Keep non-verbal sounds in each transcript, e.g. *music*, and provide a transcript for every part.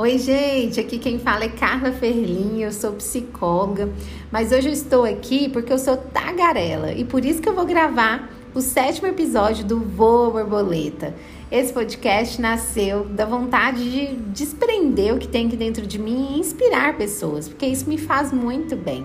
Oi, gente, aqui quem fala é Carla Ferlin, eu sou psicóloga, mas hoje eu estou aqui porque eu sou tagarela e por isso que eu vou gravar o sétimo episódio do Voa Borboleta. Esse podcast nasceu da vontade de desprender o que tem aqui dentro de mim e inspirar pessoas, porque isso me faz muito bem.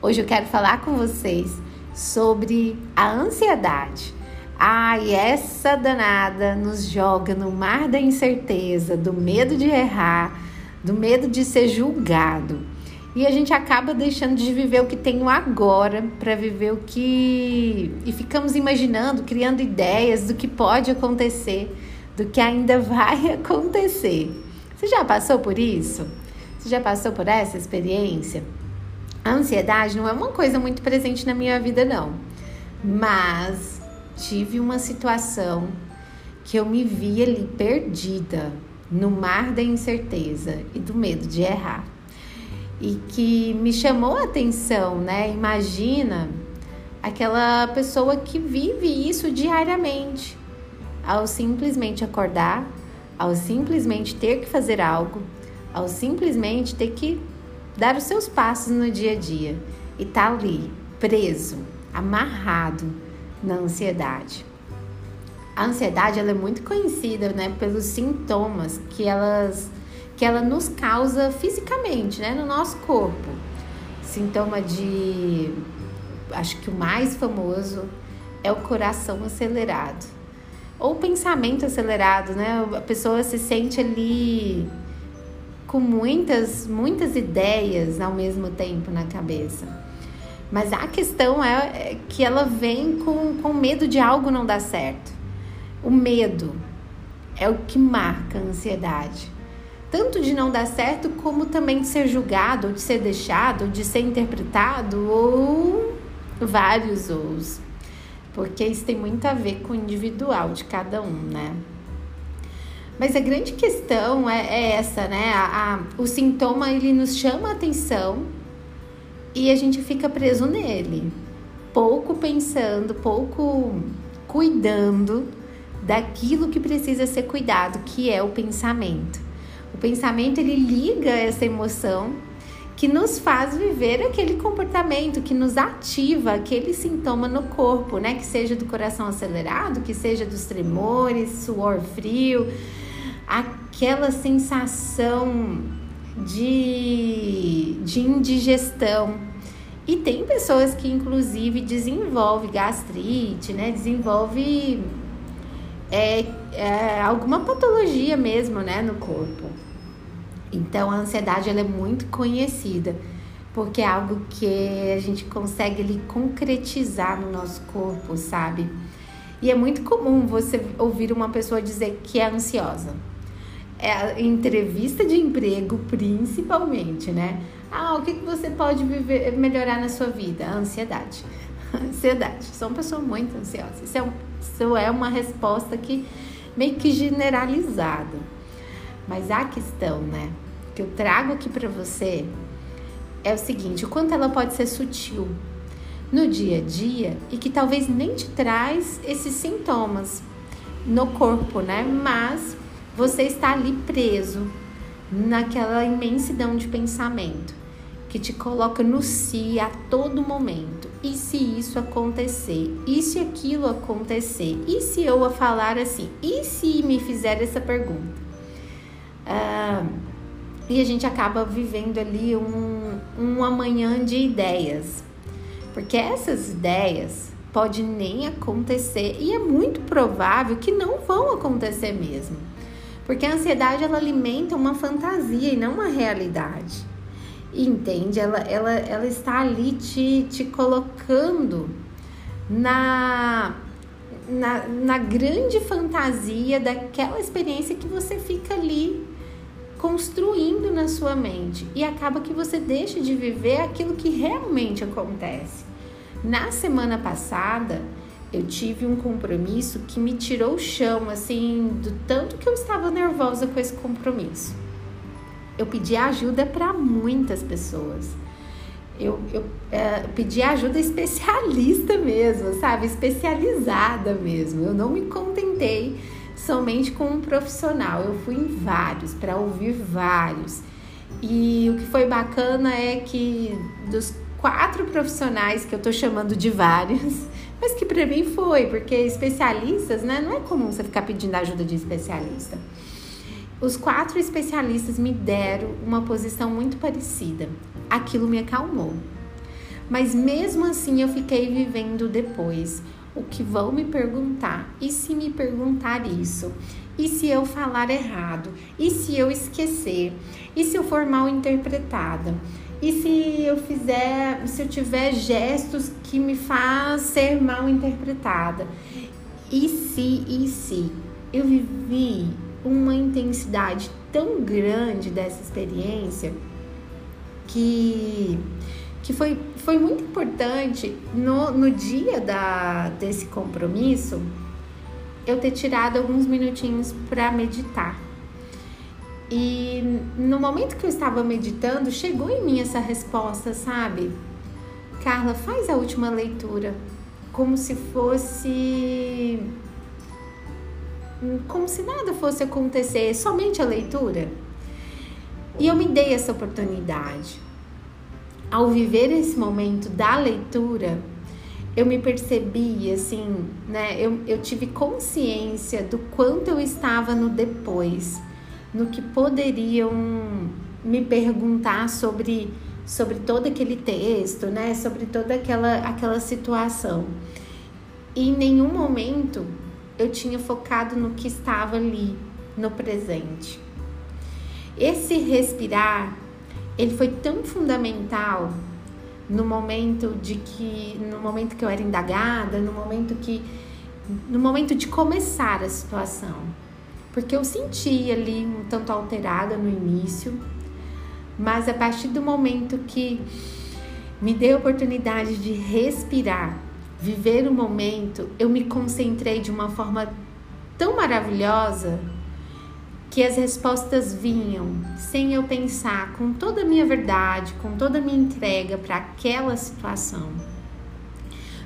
Hoje eu quero falar com vocês sobre a ansiedade. Ai, essa danada nos joga no mar da incerteza, do medo de errar, do medo de ser julgado. E a gente acaba deixando de viver o que tem agora para viver o que. E ficamos imaginando, criando ideias do que pode acontecer, do que ainda vai *laughs* acontecer. Você já passou por isso? Você já passou por essa experiência? A ansiedade não é uma coisa muito presente na minha vida, não. Mas tive uma situação que eu me vi ali perdida no mar da incerteza e do medo de errar. E que me chamou a atenção, né? Imagina aquela pessoa que vive isso diariamente, ao simplesmente acordar, ao simplesmente ter que fazer algo, ao simplesmente ter que dar os seus passos no dia a dia e tá ali preso, amarrado na ansiedade. A ansiedade ela é muito conhecida, né, pelos sintomas que elas que ela nos causa fisicamente, né, no nosso corpo. Sintoma de acho que o mais famoso é o coração acelerado ou pensamento acelerado, né? A pessoa se sente ali com muitas, muitas ideias ao mesmo tempo na cabeça. Mas a questão é, é que ela vem com, com medo de algo não dar certo. O medo é o que marca a ansiedade. Tanto de não dar certo, como também de ser julgado, ou de ser deixado, ou de ser interpretado, ou vários os. Porque isso tem muito a ver com o individual de cada um, né? Mas a grande questão é, é essa, né? A, a, o sintoma ele nos chama a atenção e a gente fica preso nele, pouco pensando, pouco cuidando daquilo que precisa ser cuidado, que é o pensamento. O pensamento ele liga essa emoção que nos faz viver aquele comportamento, que nos ativa aquele sintoma no corpo, né? Que seja do coração acelerado, que seja dos tremores, suor frio, aquela sensação de, de indigestão. E tem pessoas que, inclusive, desenvolvem gastrite, né? Desenvolve é, é, alguma patologia mesmo, né? No corpo. Então, a ansiedade ela é muito conhecida porque é algo que a gente consegue ali concretizar no nosso corpo, sabe? E é muito comum você ouvir uma pessoa dizer que é ansiosa é, entrevista de emprego, principalmente, né? Ah, o que, que você pode viver, melhorar na sua vida? A ansiedade. *laughs* ansiedade. Sou uma pessoa muito ansiosa. Isso é, um, isso é uma resposta que meio que generalizada. Mas a questão, né, que eu trago aqui para você é o seguinte: o quanto ela pode ser sutil no dia a dia e que talvez nem te traz esses sintomas no corpo, né? Mas você está ali preso naquela imensidão de pensamento que te coloca no si a todo momento. E se isso acontecer? E se aquilo acontecer? E se eu a falar assim? E se me fizer essa pergunta? Ah, e a gente acaba vivendo ali um, um amanhã de ideias. Porque essas ideias podem nem acontecer e é muito provável que não vão acontecer mesmo. Porque a ansiedade ela alimenta uma fantasia e não uma realidade. Entende? Ela, ela, ela está ali te, te colocando na, na, na grande fantasia daquela experiência que você fica ali construindo na sua mente e acaba que você deixa de viver aquilo que realmente acontece. Na semana passada, eu tive um compromisso que me tirou o chão, assim, do tanto que eu estava nervosa com esse compromisso. Eu pedi ajuda para muitas pessoas. Eu, eu é, pedi ajuda especialista mesmo, sabe? Especializada mesmo. Eu não me contentei somente com um profissional. Eu fui em vários para ouvir vários. E o que foi bacana é que dos quatro profissionais que eu tô chamando de vários, mas que para mim foi, porque especialistas, né? Não é comum você ficar pedindo ajuda de especialista. Os quatro especialistas me deram uma posição muito parecida. Aquilo me acalmou. Mas mesmo assim eu fiquei vivendo depois o que vão me perguntar. E se me perguntar isso? E se eu falar errado? E se eu esquecer? E se eu for mal interpretada? E se eu fizer, se eu tiver gestos que me faz ser mal interpretada? E se, e se? Eu vivi uma intensidade tão grande dessa experiência que, que foi, foi muito importante no, no dia da, desse compromisso eu ter tirado alguns minutinhos para meditar. E no momento que eu estava meditando, chegou em mim essa resposta, sabe? Carla, faz a última leitura como se fosse como se nada fosse acontecer, somente a leitura. E eu me dei essa oportunidade. Ao viver esse momento da leitura, eu me percebi assim, né? Eu, eu tive consciência do quanto eu estava no depois, no que poderiam me perguntar sobre sobre todo aquele texto, né? Sobre toda aquela aquela situação. E em nenhum momento eu tinha focado no que estava ali, no presente. Esse respirar, ele foi tão fundamental no momento de que no momento que eu era indagada, no momento que no momento de começar a situação. Porque eu senti ali um tanto alterada no início, mas a partir do momento que me dei a oportunidade de respirar, viver o momento, eu me concentrei de uma forma tão maravilhosa que as respostas vinham sem eu pensar, com toda a minha verdade, com toda a minha entrega para aquela situação.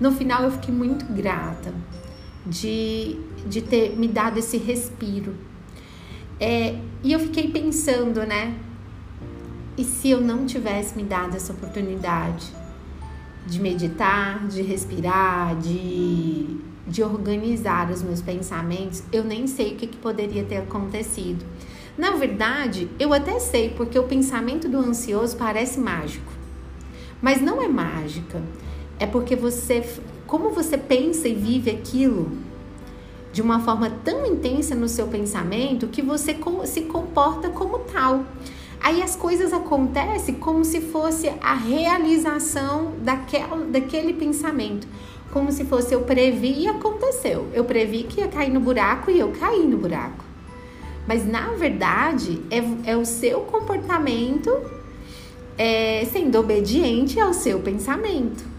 No final eu fiquei muito grata de, de ter me dado esse respiro. É, e eu fiquei pensando, né? E se eu não tivesse me dado essa oportunidade? de meditar, de respirar, de, de organizar os meus pensamentos, eu nem sei o que, que poderia ter acontecido. Na verdade, eu até sei, porque o pensamento do ansioso parece mágico. Mas não é mágica. É porque você, como você pensa e vive aquilo de uma forma tão intensa no seu pensamento que você se comporta como tal. Aí as coisas acontecem como se fosse a realização daquela, daquele pensamento. Como se fosse eu previ e aconteceu. Eu previ que ia cair no buraco e eu caí no buraco. Mas na verdade é, é o seu comportamento é, sendo obediente ao seu pensamento.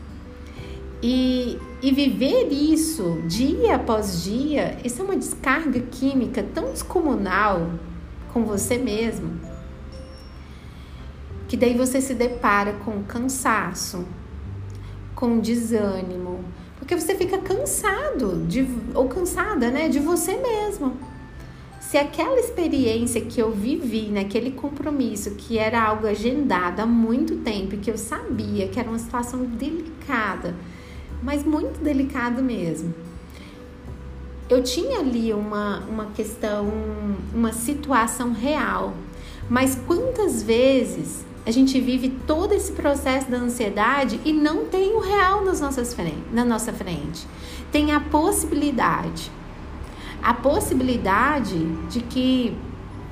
E, e viver isso dia após dia, isso é uma descarga química tão descomunal com você mesmo que daí você se depara com cansaço, com desânimo, porque você fica cansado de, ou cansada, né, de você mesmo. Se aquela experiência que eu vivi naquele compromisso, que era algo agendado há muito tempo, que eu sabia que era uma situação delicada, mas muito delicado mesmo. Eu tinha ali uma, uma questão, uma situação real, mas quantas vezes a gente vive todo esse processo da ansiedade e não tem o real nas nossas frente, na nossa frente. Tem a possibilidade. A possibilidade de que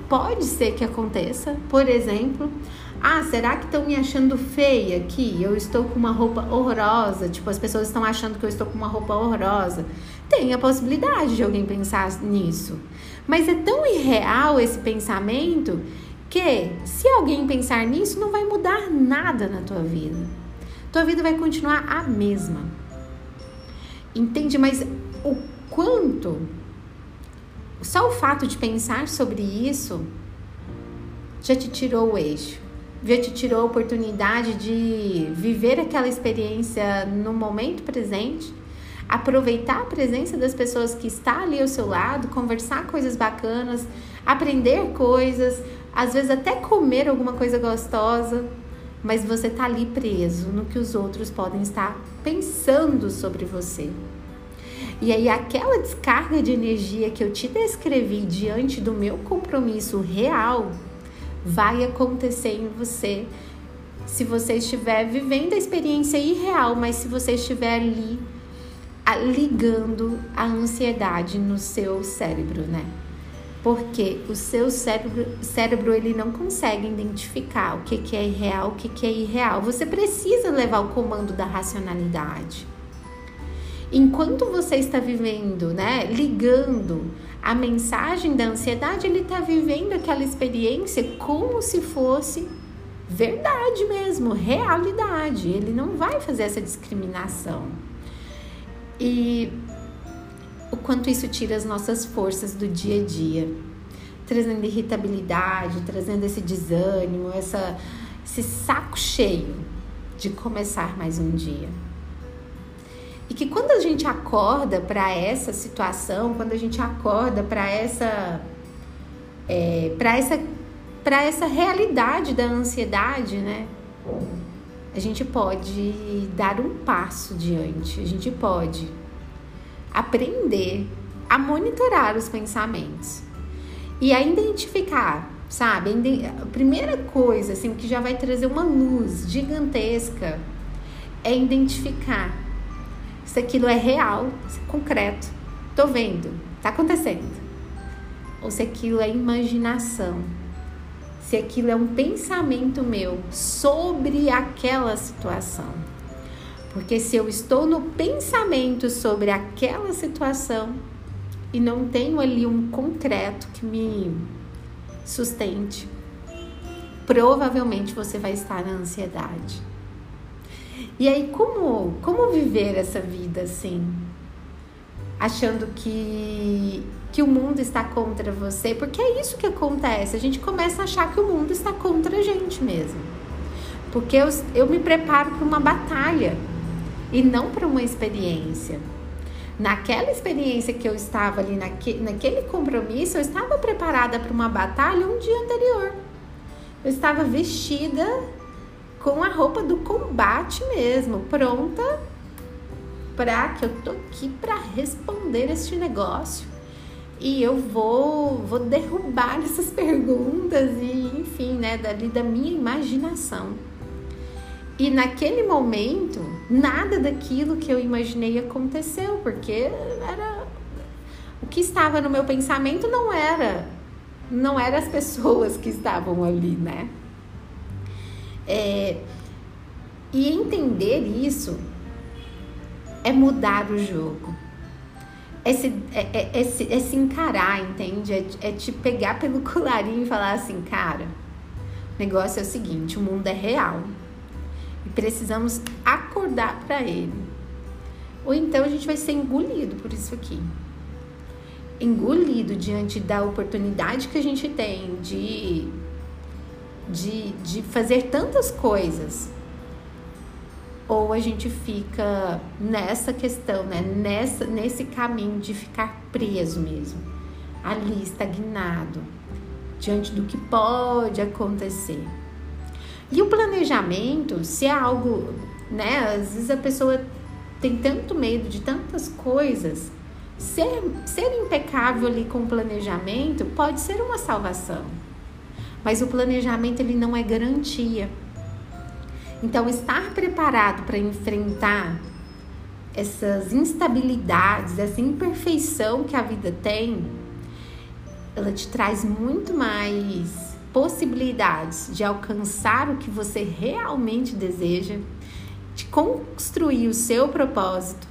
pode ser que aconteça, por exemplo, ah, será que estão me achando feia aqui? Eu estou com uma roupa horrorosa, tipo, as pessoas estão achando que eu estou com uma roupa horrorosa. Tem a possibilidade de alguém pensar nisso. Mas é tão irreal esse pensamento que se alguém pensar nisso, não vai mudar nada na tua vida. Tua vida vai continuar a mesma. Entende? Mas o quanto só o fato de pensar sobre isso já te tirou o eixo, já te tirou a oportunidade de viver aquela experiência no momento presente, aproveitar a presença das pessoas que está ali ao seu lado, conversar coisas bacanas, aprender coisas, às vezes até comer alguma coisa gostosa, mas você tá ali preso no que os outros podem estar pensando sobre você. E aí aquela descarga de energia que eu te descrevi diante do meu compromisso real vai acontecer em você se você estiver vivendo a experiência irreal, mas se você estiver ali ligando a ansiedade no seu cérebro, né? Porque o seu cérebro, cérebro ele não consegue identificar o que, que é real, o que, que é irreal. Você precisa levar o comando da racionalidade. Enquanto você está vivendo, né, ligando a mensagem da ansiedade, ele está vivendo aquela experiência como se fosse verdade mesmo, realidade. Ele não vai fazer essa discriminação. E o quanto isso tira as nossas forças do dia a dia, trazendo irritabilidade, trazendo esse desânimo, essa, esse saco cheio de começar mais um dia. E que quando a gente acorda para essa situação, quando a gente acorda para essa é, para essa para essa realidade da ansiedade, né? A gente pode dar um passo diante, a gente pode aprender a monitorar os pensamentos e a identificar, sabe? A primeira coisa assim que já vai trazer uma luz gigantesca é identificar se aquilo é real, se é concreto, tô vendo, tá acontecendo. Ou se aquilo é imaginação, se aquilo é um pensamento meu sobre aquela situação. Porque se eu estou no pensamento sobre aquela situação e não tenho ali um concreto que me sustente, provavelmente você vai estar na ansiedade. E aí, como, como viver essa vida assim? Achando que, que o mundo está contra você, porque é isso que acontece. A gente começa a achar que o mundo está contra a gente mesmo. Porque eu, eu me preparo para uma batalha e não para uma experiência. Naquela experiência que eu estava ali, naque, naquele compromisso, eu estava preparada para uma batalha um dia anterior. Eu estava vestida com a roupa do combate mesmo, pronta para que eu tô aqui para responder este negócio. E eu vou vou derrubar *laughs* essas perguntas e, enfim, né, dali da minha imaginação. E naquele momento, nada daquilo que eu imaginei aconteceu, porque era o que estava no meu pensamento não era não eram as *laughs* pessoas que estavam ali, né? É, e entender isso é mudar o jogo. É se, é, é, é se, é se encarar, entende? É, é te pegar pelo colarinho e falar assim, cara, o negócio é o seguinte, o mundo é real. E precisamos acordar para ele. Ou então a gente vai ser engolido por isso aqui. Engolido diante da oportunidade que a gente tem de de, de fazer tantas coisas. Ou a gente fica nessa questão, né? nessa, nesse caminho de ficar preso mesmo, ali estagnado, diante do que pode acontecer. E o planejamento, se é algo, né? Às vezes a pessoa tem tanto medo de tantas coisas, ser, ser impecável ali com o planejamento pode ser uma salvação. Mas o planejamento ele não é garantia. Então, estar preparado para enfrentar essas instabilidades, essa imperfeição que a vida tem, ela te traz muito mais possibilidades de alcançar o que você realmente deseja, de construir o seu propósito,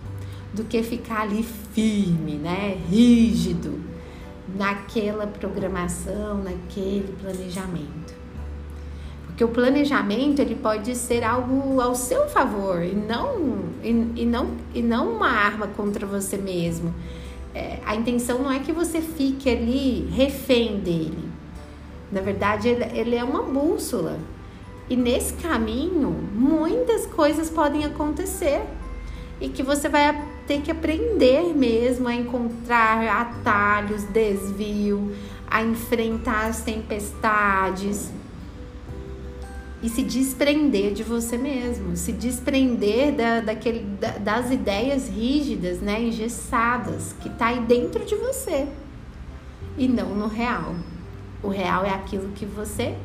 do que ficar ali firme, né, rígido, naquela programação, naquele planejamento. Porque o planejamento ele pode ser algo ao seu favor e não, e, e não, e não uma arma contra você mesmo. É, a intenção não é que você fique ali refém dele. Na verdade, ele, ele é uma bússola. E nesse caminho, muitas coisas podem acontecer e que você vai ter que aprender mesmo a encontrar atalhos, desvio, a enfrentar as tempestades e se desprender de você mesmo, se desprender da, daquele, da, das ideias rígidas, né, engessadas, que tá aí dentro de você e não no real. O real é aquilo que você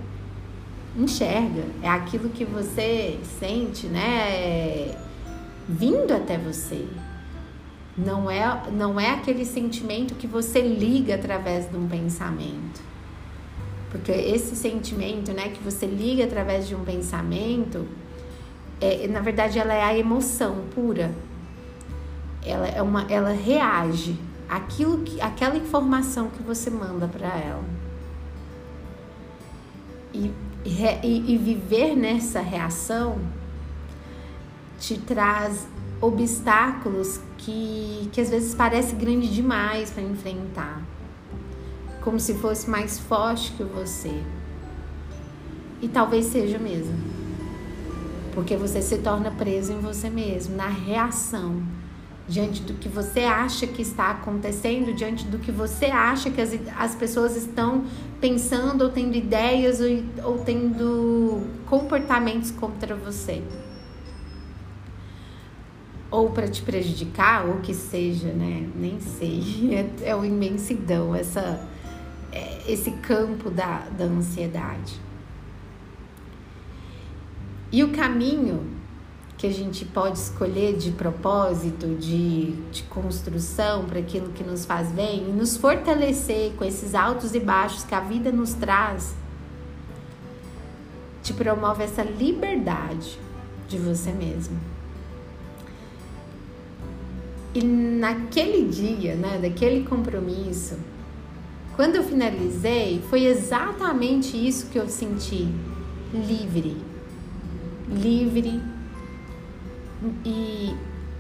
enxerga, é aquilo que você sente, né, vindo até você. Não é, não é aquele sentimento que você liga através de um pensamento. Porque esse sentimento, né, que você liga através de um pensamento, é, na verdade ela é a emoção pura. Ela é uma ela reage aquilo que aquela informação que você manda para ela. E, e, e viver nessa reação te traz obstáculos que, que às vezes parece grande demais para enfrentar, como se fosse mais forte que você. E talvez seja mesmo. Porque você se torna preso em você mesmo, na reação, diante do que você acha que está acontecendo, diante do que você acha que as, as pessoas estão pensando ou tendo ideias ou, ou tendo comportamentos contra você ou para te prejudicar, ou que seja, né? Nem sei. *laughs* É, é uma imensidão essa, é, esse campo da, da ansiedade. E o caminho que a gente pode escolher de propósito, de, de construção para aquilo que nos faz bem e nos fortalecer com esses altos e baixos que a vida nos traz, te promove essa liberdade de você mesmo. E naquele dia, né, daquele compromisso, quando eu finalizei, foi exatamente isso que eu senti: livre. Livre. E,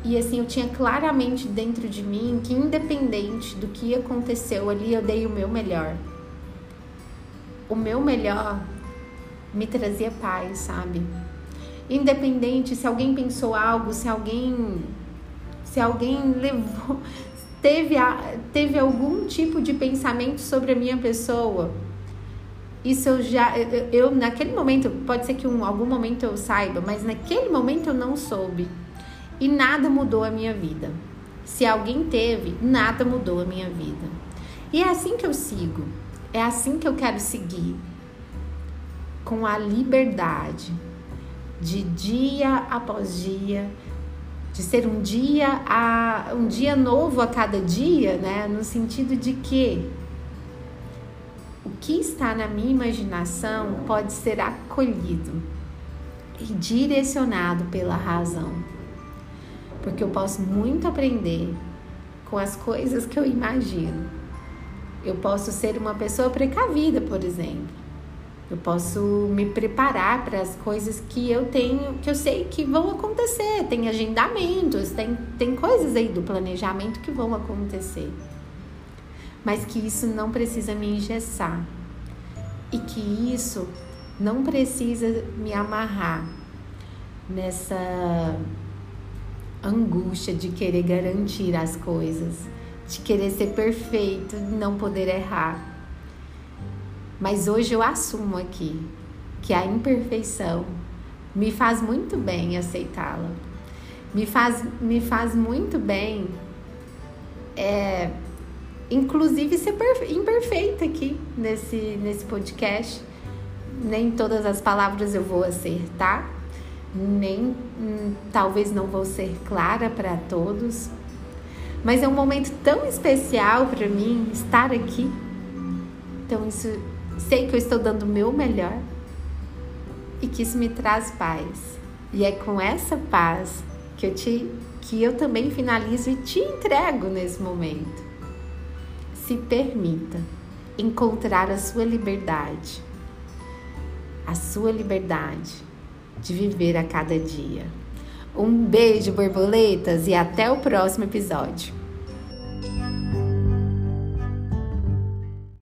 e assim, eu tinha claramente dentro de mim que, independente do que aconteceu ali, eu dei o meu melhor. O meu melhor me trazia paz, sabe? Independente se alguém pensou algo, se alguém se alguém levou, teve, a, teve algum tipo de pensamento sobre a minha pessoa. Isso eu já, eu, eu naquele momento, pode ser que em um, algum momento eu saiba, mas naquele momento eu não soube. E nada mudou a minha vida. Se alguém teve, nada mudou a minha vida. E é assim que eu sigo. É assim que eu quero seguir. Com a liberdade de dia após dia de ser um dia a um dia novo a cada dia, né? No sentido de que o que está na minha imaginação pode ser acolhido e direcionado pela razão. Porque eu posso muito aprender com as coisas que eu imagino. Eu posso ser uma pessoa precavida, por exemplo. Eu posso me preparar para as coisas que eu tenho, que eu sei que vão acontecer. Tem agendamentos, tem, tem coisas aí do planejamento que vão acontecer. Mas que isso não precisa me engessar. E que isso não precisa me amarrar nessa angústia de querer garantir as coisas, de querer ser perfeito, não poder errar. Mas hoje eu assumo aqui que a imperfeição me faz muito bem aceitá-la. Me faz, me faz muito bem, é, inclusive ser imperfeita aqui nesse, nesse podcast. Nem todas as palavras eu vou acertar, nem hum, talvez não vou ser clara para todos, mas é um momento tão especial para mim estar aqui. Então isso sei que eu estou dando o meu melhor e que isso me traz paz. E é com essa paz que eu te que eu também finalizo e te entrego nesse momento. Se permita encontrar a sua liberdade. A sua liberdade de viver a cada dia. Um beijo, borboletas, e até o próximo episódio.